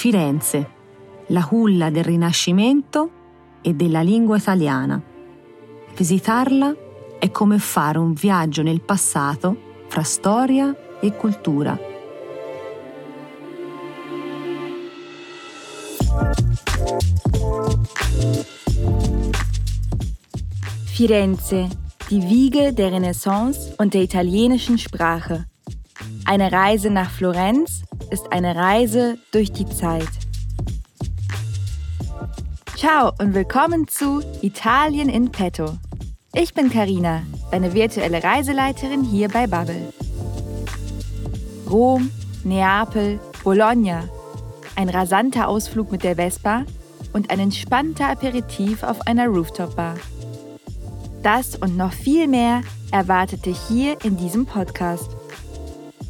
Firenze, la culla del Rinascimento e della lingua italiana. Visitarla è come fare un viaggio nel passato fra storia e cultura. Firenze, die Wiege der Renaissance und der italienischen Sprache. Eine Reise nach Florenz ist eine Reise durch die Zeit. Ciao und willkommen zu Italien in Petto. Ich bin Karina, deine virtuelle Reiseleiterin hier bei Bubble. Rom, Neapel, Bologna. Ein rasanter Ausflug mit der Vespa und ein entspannter Aperitif auf einer Rooftop-Bar. Das und noch viel mehr erwartet dich hier in diesem Podcast.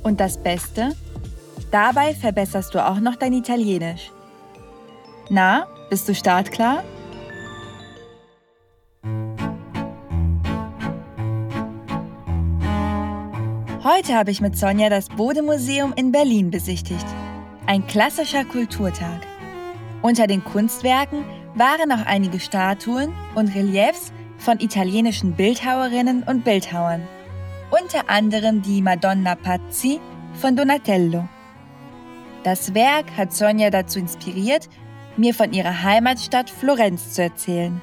Und das Beste? Dabei verbesserst du auch noch dein Italienisch. Na, bist du startklar? Heute habe ich mit Sonja das Bode-Museum in Berlin besichtigt. Ein klassischer Kulturtag. Unter den Kunstwerken waren auch einige Statuen und Reliefs von italienischen Bildhauerinnen und Bildhauern, unter anderem die Madonna Pazzi von Donatello. Das Werk hat Sonja dazu inspiriert, mir von ihrer Heimatstadt Florenz zu erzählen.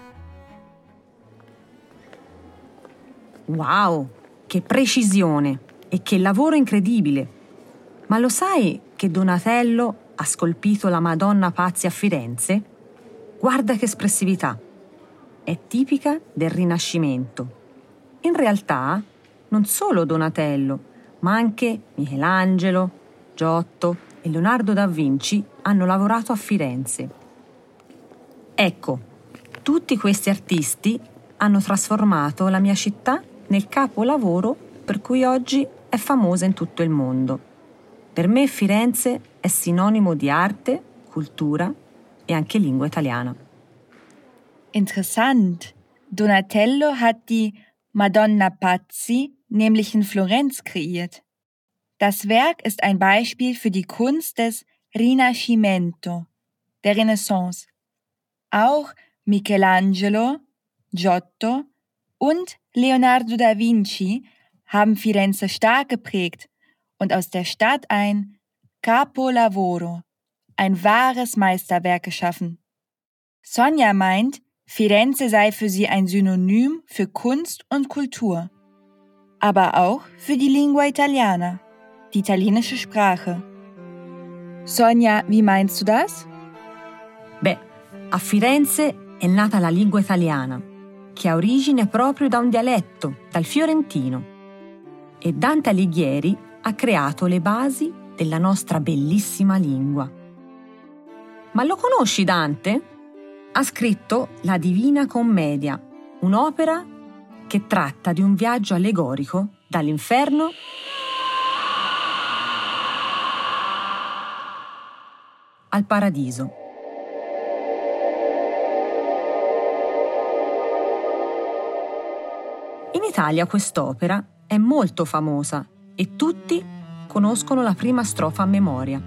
Wow, che precisione e che lavoro incredibile! Ma lo sai che Donatello ha scolpito la Madonna Pazzi a Firenze? Guarda che espressività! è tipica del Rinascimento. In realtà non solo Donatello, ma anche Michelangelo, Giotto e Leonardo da Vinci hanno lavorato a Firenze. Ecco, tutti questi artisti hanno trasformato la mia città nel capolavoro per cui oggi è famosa in tutto il mondo. Per me Firenze è sinonimo di arte, cultura e anche lingua italiana. Interessant. Donatello hat die Madonna Pazzi nämlich in Florenz kreiert. Das Werk ist ein Beispiel für die Kunst des Rinascimento, der Renaissance. Auch Michelangelo, Giotto und Leonardo da Vinci haben Firenze stark geprägt und aus der Stadt ein Capolavoro, ein wahres Meisterwerk geschaffen. Sonja meint, Firenze sei für sie ein Synonym für Kunst und Kultur, aber auch für die Lingua Italiana, die italienische Sprache. Sonja, wie meinst du das? Beh, a Firenze è nata la lingua italiana, che ha origine proprio da un dialetto, dal fiorentino. E Dante Alighieri ha creato le basi della nostra bellissima lingua. Ma lo conosci Dante? ha scritto La Divina Commedia, un'opera che tratta di un viaggio allegorico dall'inferno al paradiso. In Italia quest'opera è molto famosa e tutti conoscono la prima strofa a memoria.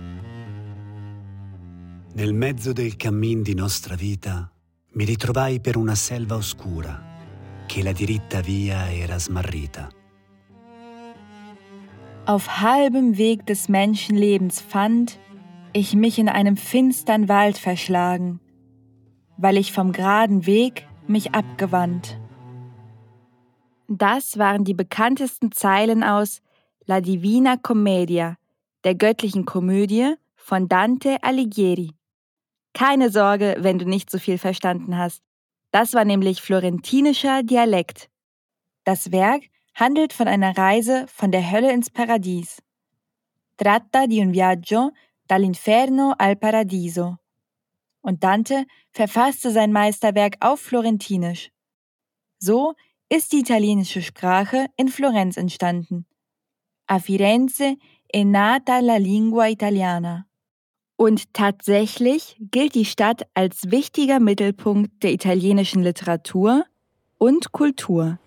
Nel mezzo del cammin di nostra vita mi ritrovai per una selva oscura che la diritta via era smarrita. Auf halbem Weg des Menschenlebens fand ich mich in einem finstern Wald verschlagen, weil ich vom geraden Weg mich abgewandt. Das waren die bekanntesten Zeilen aus La Divina Commedia, der göttlichen Komödie von Dante Alighieri. Keine Sorge, wenn du nicht so viel verstanden hast. Das war nämlich florentinischer Dialekt. Das Werk handelt von einer Reise von der Hölle ins Paradies. Tratta di un viaggio dall'inferno al paradiso. Und Dante verfasste sein Meisterwerk auf Florentinisch. So ist die italienische Sprache in Florenz entstanden. A Firenze è nata la lingua italiana. Und tatsächlich gilt die Stadt als wichtiger Mittelpunkt der italienischen Literatur und Kultur.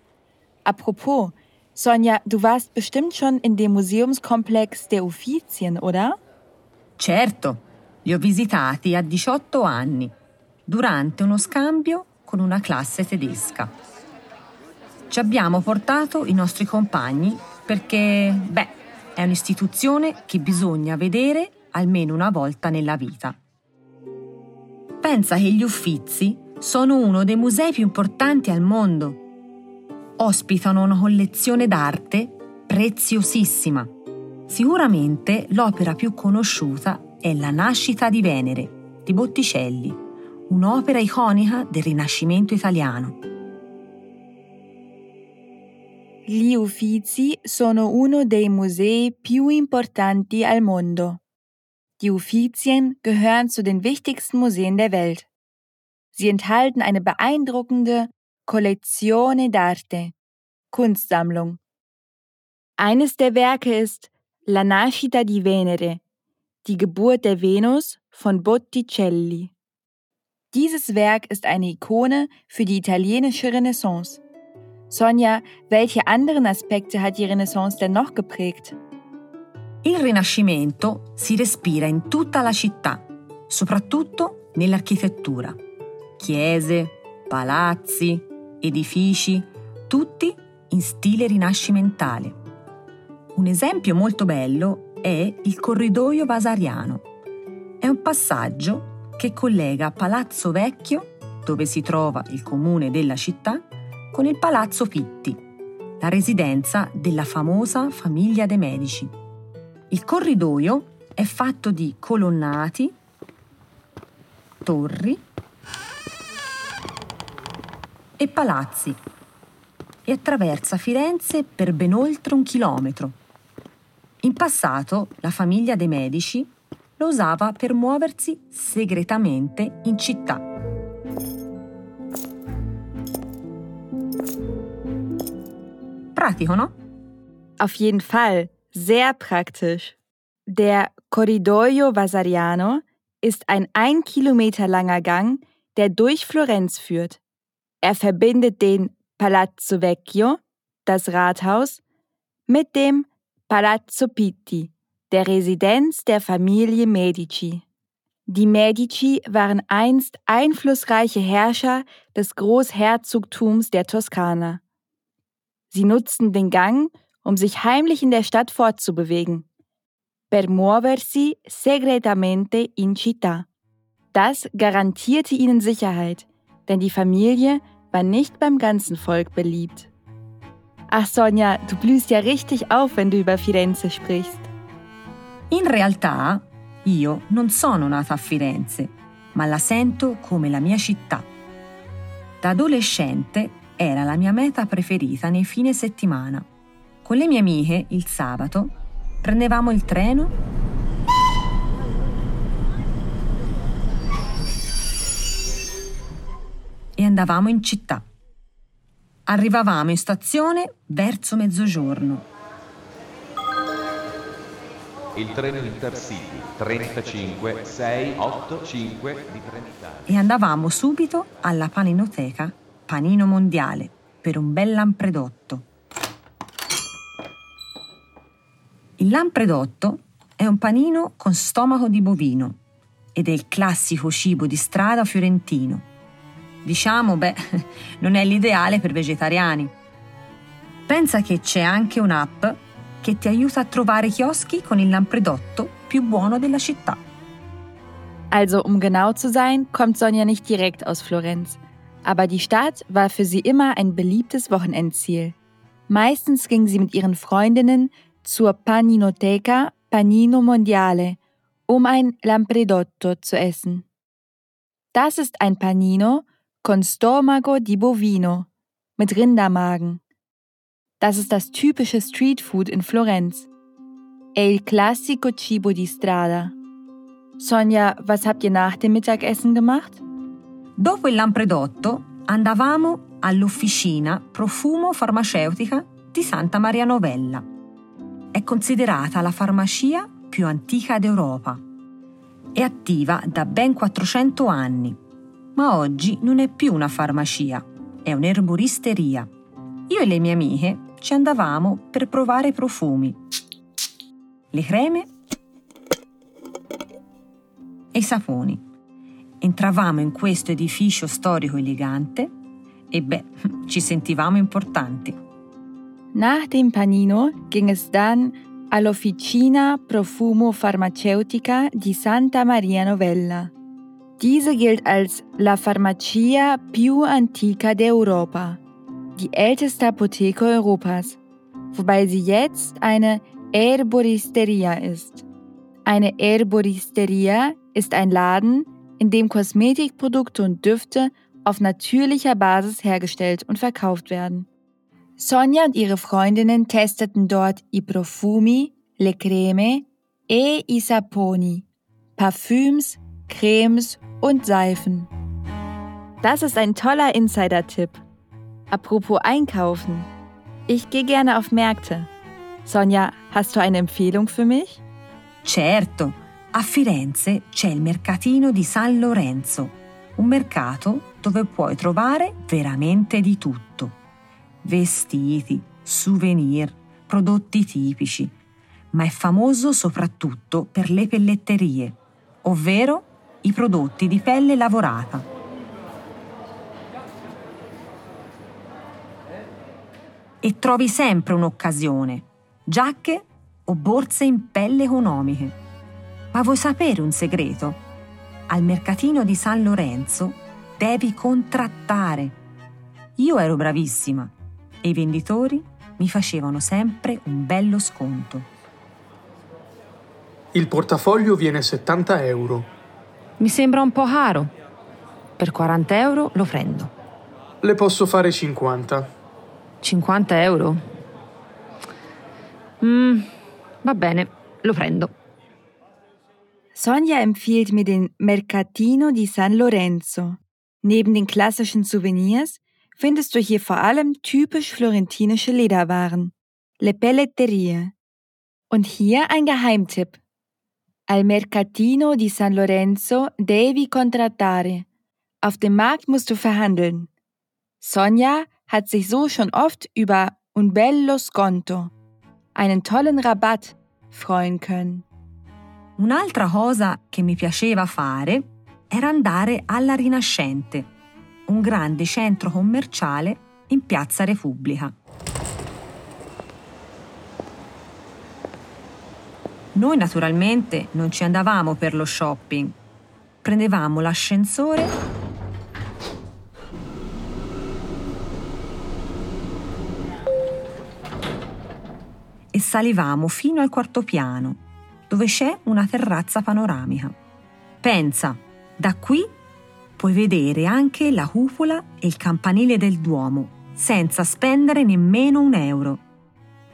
Apropos, Sonja, du warst bestimmt schon in dem Museumskomplex der Uffizien, oder? Certo, Li ho visitati a 18 anni, durante uno scambio con una classe tedesca. Ci abbiamo portato i nostri compagni perché, beh, è un'istituzione che bisogna vedere almeno una volta nella vita. Pensa che gli Uffizi sono uno dei musei più importanti al mondo. Ospitano una collezione d'arte preziosissima. Sicuramente l'opera più conosciuta è La nascita di Venere di Botticelli, un'opera iconica del Rinascimento italiano. Gli Uffizi sono uno dei musei più importanti al mondo. Die Uffizien gehören zu den wichtigsten Museen der Welt. Sie enthalten eine beeindruckende Collezione d'arte, Kunstsammlung. Eines der Werke ist La nascita di Venere, die Geburt der Venus von Botticelli. Dieses Werk ist eine Ikone für die italienische Renaissance. Sonja, welche anderen Aspekte hat die Renaissance denn noch geprägt? Il Rinascimento si respira in tutta la città, soprattutto nell'architettura. Chiese, palazzi, edifici, tutti in stile rinascimentale. Un esempio molto bello è il corridoio vasariano. È un passaggio che collega Palazzo Vecchio, dove si trova il comune della città, con il Palazzo Pitti, la residenza della famosa famiglia dei Medici. Il corridoio è fatto di colonnati, torri e palazzi e attraversa Firenze per ben oltre un chilometro. In passato la famiglia dei Medici lo usava per muoversi segretamente in città. Pratico, no? Auf jeden Fall. Sehr praktisch. Der Corridoio Vasariano ist ein ein Kilometer langer Gang, der durch Florenz führt. Er verbindet den Palazzo Vecchio, das Rathaus, mit dem Palazzo Pitti, der Residenz der Familie Medici. Die Medici waren einst einflussreiche Herrscher des Großherzogtums der Toskana. Sie nutzten den Gang, um sich heimlich in der Stadt fortzubewegen. Per muoversi segretamente in città. Das garantierte ihnen Sicherheit, denn die Familie war nicht beim ganzen Volk beliebt. Ach Sonja, du blühst ja richtig auf, wenn du über Firenze sprichst. In realtà io non sono nata a Firenze, ma la sento come la mia città. Da adolescente era la mia meta preferita nei fine settimana. Con le mie amiche, il sabato, prendevamo il treno e andavamo in città. Arrivavamo in stazione verso mezzogiorno. Il treno Intercity 35 685 di Trenitalia. E andavamo subito alla paninoteca Panino Mondiale per un bel lampredotto. Il lampredotto è un panino con stomaco di bovino ed è il classico cibo di strada fiorentino. Diciamo, beh, non è l'ideale per vegetariani. Pensa che c'è anche un'app che ti aiuta a trovare chioschi con il lampredotto più buono della città. Also, um genau zu sein, kommt Sonja nicht direkt aus Florenz. Aber die Stadt war für sie immer ein beliebtes Wochenendziel. Meistens ging sie mit ihren Freundinnen zur Paninoteca Panino Mondiale, um ein Lampredotto zu essen. Das ist ein Panino con stomaco di bovino mit Rindermagen. Das ist das typische Streetfood in Florenz. È il classico cibo di strada. Sonja, was habt ihr nach dem Mittagessen gemacht? Dopo il lampredotto andavamo all'officina profumo farmaceutica di Santa Maria Novella. È considerata la farmacia più antica d'Europa. È attiva da ben 400 anni, ma oggi non è più una farmacia, è un'erboristeria. Io e le mie amiche ci andavamo per provare profumi. Le creme e i saponi. Entravamo in questo edificio storico elegante e beh, ci sentivamo importanti. Nach dem Panino ging es dann all'Officina Profumo Farmaceutica di Santa Maria Novella. Diese gilt als la farmacia più antica d'Europa, die älteste Apotheke Europas, wobei sie jetzt eine Herboristeria ist. Eine Herboristeria ist ein Laden, in dem Kosmetikprodukte und Düfte auf natürlicher Basis hergestellt und verkauft werden. Sonja und ihre Freundinnen testeten dort i profumi, le creme e i saponi, Parfüms, Cremes und Seifen. Das ist ein toller Insider-Tipp. Apropos Einkaufen. Ich gehe gerne auf Märkte. Sonja, hast du eine Empfehlung für mich? Certo, a Firenze c'è il mercatino di San Lorenzo, un mercato dove puoi trovare veramente di tutto. Vestiti, souvenir, prodotti tipici, ma è famoso soprattutto per le pelletterie, ovvero i prodotti di pelle lavorata. E trovi sempre un'occasione, giacche o borse in pelle economiche. Ma vuoi sapere un segreto? Al mercatino di San Lorenzo devi contrattare. Io ero bravissima e i venditori mi facevano sempre un bello sconto. Il portafoglio viene 70 euro. Mi sembra un po' caro. Per 40 euro lo prendo. Le posso fare 50. 50 euro? Mm, va bene, lo prendo. Sonja empfiehlt mir den Mercatino di San Lorenzo. Neben den klassischen Souvenirs findest du hier vor allem typisch florentinische Lederwaren, Le Pelletterie. Und hier ein Geheimtipp. Al Mercatino di San Lorenzo devi contrattare. Auf dem Markt musst du verhandeln. Sonja hat sich so schon oft über un bello sconto, einen tollen Rabatt, freuen können. Un'altra cosa che mi piaceva fare era andare alla Rinascente, un grande centro commerciale in Piazza Repubblica. Noi naturalmente non ci andavamo per lo shopping, prendevamo l'ascensore e salivamo fino al quarto piano, dove c'è una terrazza panoramica. Pensa, da qui puoi vedere anche la cupola e il campanile del Duomo, senza spendere nemmeno un euro.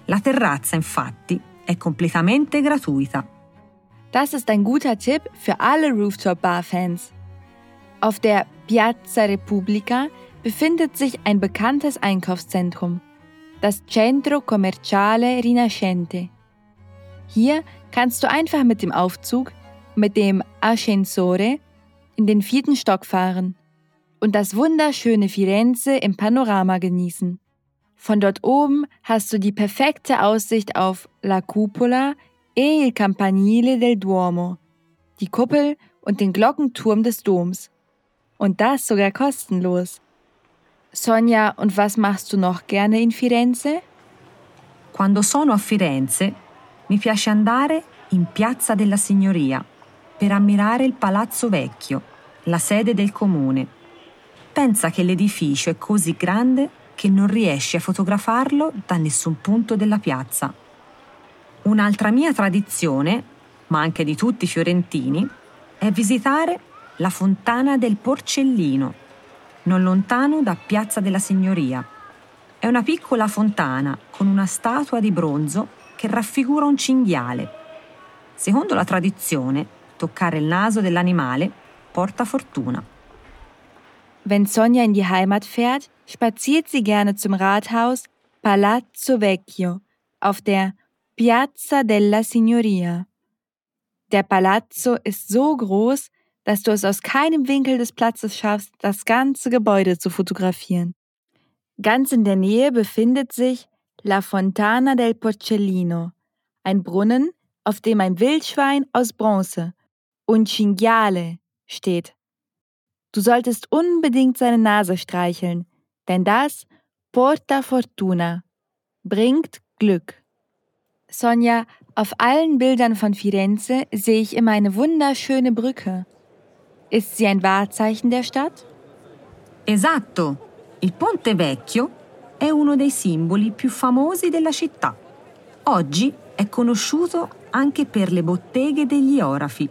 La terrazza, infatti, è completamente gratuita. Das ist ein guter Tipp für alle Rooftop-Bar-Fans. Auf der Piazza Repubblica befindet sich ein bekanntes Einkaufszentrum, das Centro Commerciale Rinascente. Hier kannst du einfach mit dem Aufzug, mit dem Ascensore, in den vierten Stock fahren und das wunderschöne Firenze im Panorama genießen. Von dort oben hast du die perfekte Aussicht auf La Cupola e il Campanile del Duomo, die Kuppel und den Glockenturm des Doms. Und das sogar kostenlos. Sonja, und was machst du noch gerne in Firenze? Quando sono a Firenze mi piace andare in Piazza della Signoria per ammirare il Palazzo Vecchio, la sede del comune. Pensa che l'edificio è così grande che non riesci a fotografarlo da nessun punto della piazza. Un'altra mia tradizione, ma anche di tutti i fiorentini, è visitare la fontana del Porcellino, non lontano da Piazza della Signoria. È una piccola fontana con una statua di bronzo che raffigura un cinghiale. Secondo la tradizione, toccare il naso dell'animale porta fortuna. Wenn Sonja in die Heimat fährt, spaziert sie gerne zum Rathaus Palazzo Vecchio auf der Piazza della Signoria. Der Palazzo ist so groß, dass du es aus keinem Winkel des Platzes schaffst, das ganze Gebäude zu fotografieren. Ganz in der Nähe befindet sich La Fontana del Porcellino, ein Brunnen, auf dem ein Wildschwein aus Bronze un cinghiale steht. Du solltest unbedingt seine Nase streicheln, denn das porta fortuna, bringt Glück. Sonja, auf allen Bildern von Firenze sehe ich immer eine wunderschöne Brücke. Ist sie ein Wahrzeichen der Stadt? Esatto, il Ponte Vecchio è uno dei simboli più famosi della città. Oggi è conosciuto anche per le botteghe degli orafi,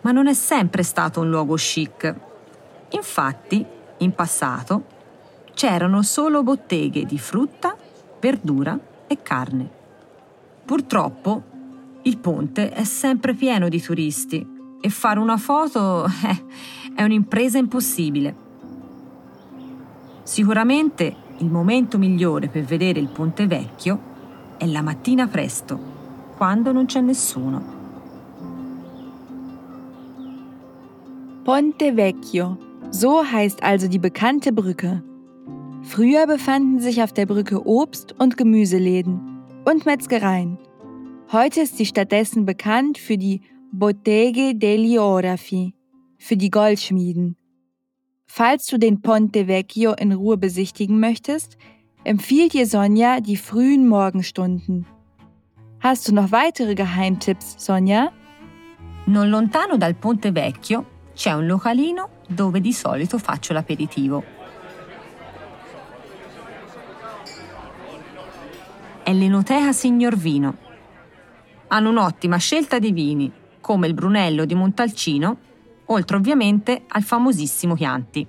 ma non è sempre stato un luogo chic. Infatti, in passato, c'erano solo botteghe di frutta, verdura e carne. Purtroppo, il ponte è sempre pieno di turisti e fare una foto eh, è un'impresa impossibile. Sicuramente il momento migliore per vedere il ponte vecchio è la mattina presto, quando non c'è nessuno. Ponte Vecchio, so heißt also die bekannte Brücke. Früher befanden sich auf der Brücke Obst- und Gemüseläden und Metzgereien. Heute ist sie stattdessen bekannt für die Botteghe degli Orafi, für die Goldschmieden. Falls du den Ponte Vecchio in Ruhe besichtigen möchtest, empfiehlt dir Sonja die frühen Morgenstunden. Hast du noch weitere Geheimtipps, Sonja? Non lontano dal Ponte Vecchio c'è un localino dove di solito faccio l'aperitivo. È l'Enoteca Signor Vino. Hanno un'ottima scelta di vini, come il Brunello di Montalcino, oltre ovviamente al famosissimo Chianti.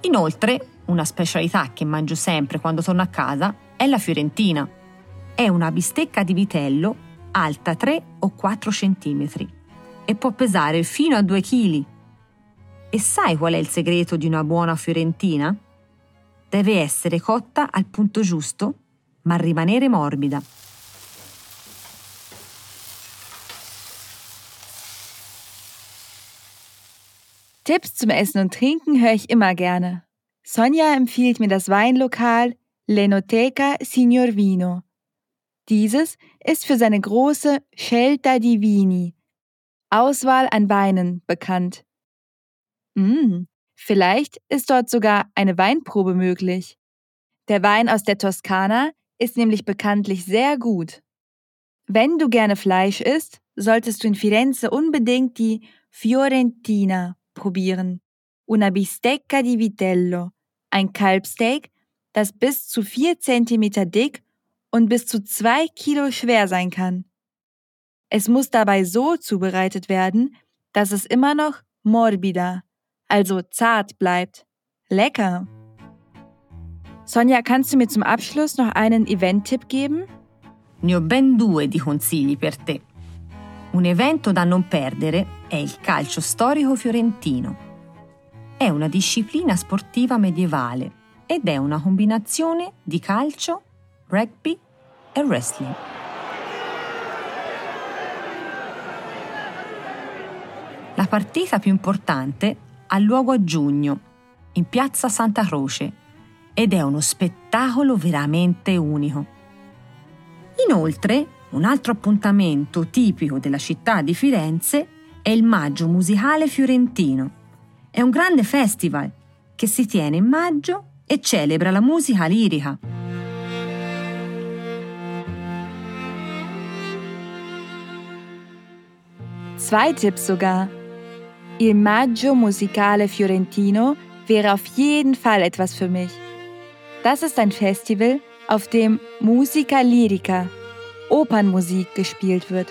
Inoltre, una specialità che mangio sempre quando torno a casa è la fiorentina. È una bistecca di vitello alta 3 o 4 cm e può pesare fino a 2 kg. E sai qual è il segreto di una buona fiorentina? Deve essere cotta al punto giusto, ma rimanere morbida. Tipps zum Essen und Trinken höre ich immer gerne. Sonja empfiehlt mir das Weinlokal L'Enoteca Signor Vino. Dieses ist für seine große Scelta di Vini, Auswahl an Weinen, bekannt. Hm, vielleicht ist dort sogar eine Weinprobe möglich. Der Wein aus der Toskana ist nämlich bekanntlich sehr gut. Wenn du gerne Fleisch isst, solltest du in Firenze unbedingt die Fiorentina probieren. Una bistecca di vitello, ein Kalbsteak, das bis zu 4 cm dick und bis zu 2 Kilo schwer sein kann. Es muss dabei so zubereitet werden, dass es immer noch morbida, also zart bleibt. Lecker! Sonja, kannst du mir zum Abschluss noch einen Event-Tipp geben? Ne ho ben due di consigli per te. Un evento da non perdere è il calcio storico fiorentino. È una disciplina sportiva medievale ed è una combinazione di calcio, rugby e wrestling. La partita più importante ha luogo a giugno, in piazza Santa Croce, ed è uno spettacolo veramente unico. Inoltre, un altro appuntamento tipico della città di Firenze è il Maggio Musicale Fiorentino. È un grande festival che si tiene in maggio e celebra la musica lirica. Zwei Tipps sogar. Il Maggio Musicale Fiorentino wäre auf jeden Fall etwas für mich. Das ist ein Festival, auf dem Musica Lirica, Opernmusik gespielt wird.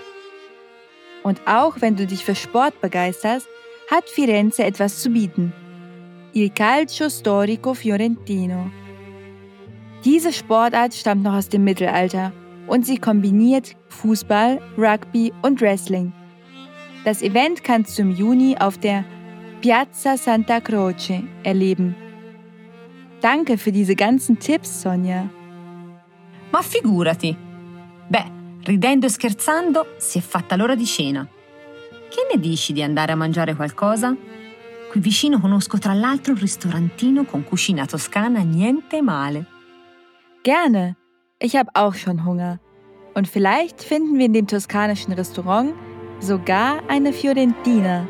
Und auch wenn du dich für Sport begeisterst, hat Firenze etwas zu bieten. Il Calcio Storico Fiorentino. Diese Sportart stammt noch aus dem Mittelalter und sie kombiniert Fußball, Rugby und Wrestling. Das Event kannst du im Juni auf der Piazza Santa Croce erleben. Danke für diese ganzen Tipps, Sonja. Ma figurati! Beh, ridendo e scherzando, si è fatta l'ora di cena. Che ne dici di andare a mangiare qualcosa? Qui vicino conosco tra l'altro un ristorantino con cucina toscana niente male. Gerne. Ich habe auch schon Hunger. Und vielleicht finden wir in dem toskanischen Restaurant sogar eine Fiorentina.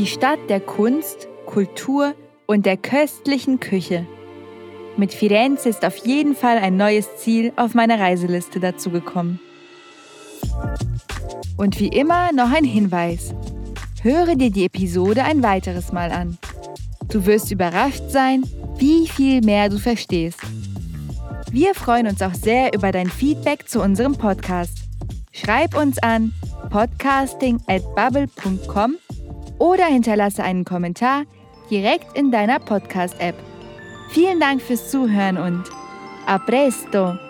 Die Stadt der Kunst, Kultur und der köstlichen Küche. Mit Firenze ist auf jeden Fall ein neues Ziel auf meiner Reiseliste dazugekommen. Und wie immer noch ein Hinweis. Höre dir die Episode ein weiteres Mal an. Du wirst überrascht sein, wie viel mehr du verstehst. Wir freuen uns auch sehr über dein Feedback zu unserem Podcast. Schreib uns an podcasting@bubble.com oder hinterlasse einen Kommentar direkt in deiner Podcast-App. Vielen Dank fürs Zuhören und a presto!